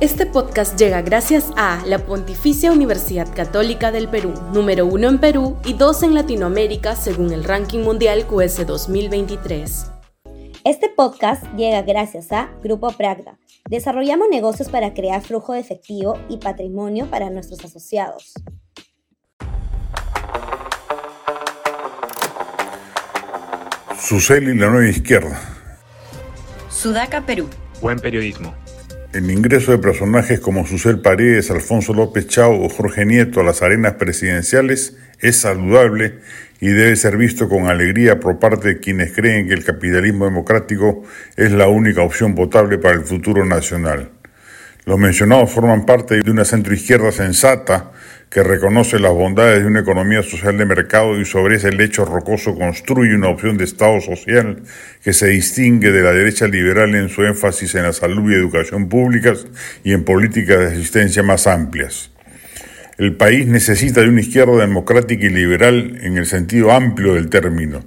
Este podcast llega gracias a la Pontificia Universidad Católica del Perú, número uno en Perú y dos en Latinoamérica según el ranking mundial QS 2023. Este podcast llega gracias a Grupo Pragda. Desarrollamos negocios para crear flujo de efectivo y patrimonio para nuestros asociados. Susel y la nueva izquierda. Sudaca, Perú. Buen periodismo. El ingreso de personajes como Susel Paredes, Alfonso López Chao o Jorge Nieto a las arenas presidenciales es saludable y debe ser visto con alegría por parte de quienes creen que el capitalismo democrático es la única opción potable para el futuro nacional. Los mencionados forman parte de una centroizquierda sensata que reconoce las bondades de una economía social de mercado y sobre ese lecho rocoso construye una opción de Estado social que se distingue de la derecha liberal en su énfasis en la salud y educación públicas y en políticas de asistencia más amplias. El país necesita de una izquierda democrática y liberal en el sentido amplio del término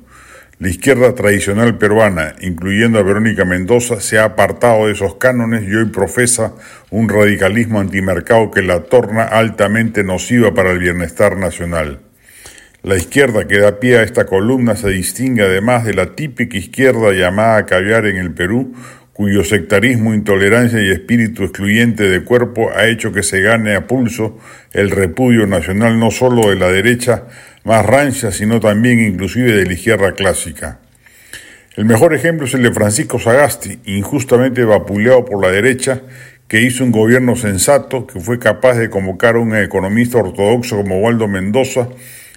la izquierda tradicional peruana, incluyendo a Verónica Mendoza, se ha apartado de esos cánones y hoy profesa un radicalismo antimercado que la torna altamente nociva para el bienestar nacional. La izquierda que da pie a esta columna se distingue además de la típica izquierda llamada caviar en el Perú, cuyo sectarismo, intolerancia y espíritu excluyente de cuerpo ha hecho que se gane a pulso el repudio nacional no solo de la derecha más rancha, sino también inclusive de la izquierda clásica. El mejor ejemplo es el de Francisco Sagasti, injustamente vapuleado por la derecha, que hizo un gobierno sensato, que fue capaz de convocar a un economista ortodoxo como Waldo Mendoza,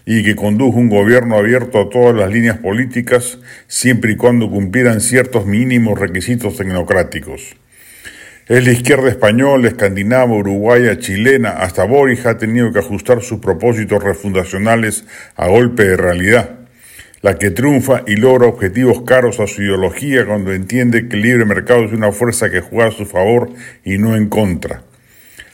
y que condujo un gobierno abierto a todas las líneas políticas, siempre y cuando cumplieran ciertos mínimos requisitos tecnocráticos. Es la izquierda española, escandinava, uruguaya, chilena, hasta Boris ha tenido que ajustar sus propósitos refundacionales a golpe de realidad. La que triunfa y logra objetivos caros a su ideología cuando entiende que el libre mercado es una fuerza que juega a su favor y no en contra.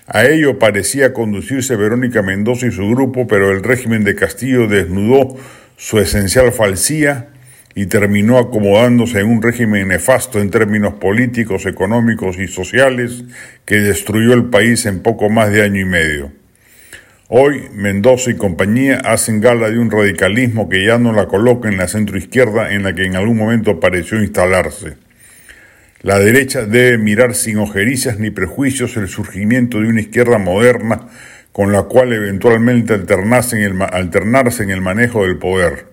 A ello parecía conducirse Verónica Mendoza y su grupo, pero el régimen de Castillo desnudó su esencial falsía y terminó acomodándose en un régimen nefasto en términos políticos, económicos y sociales que destruyó el país en poco más de año y medio. Hoy Mendoza y compañía hacen gala de un radicalismo que ya no la coloca en la centroizquierda en la que en algún momento pareció instalarse. La derecha debe mirar sin ojerizas ni prejuicios el surgimiento de una izquierda moderna con la cual eventualmente alternarse en el, alternarse en el manejo del poder.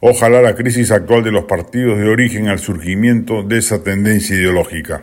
Ojalá la crisis actual de los partidos de origen al surgimiento de esa tendencia ideológica.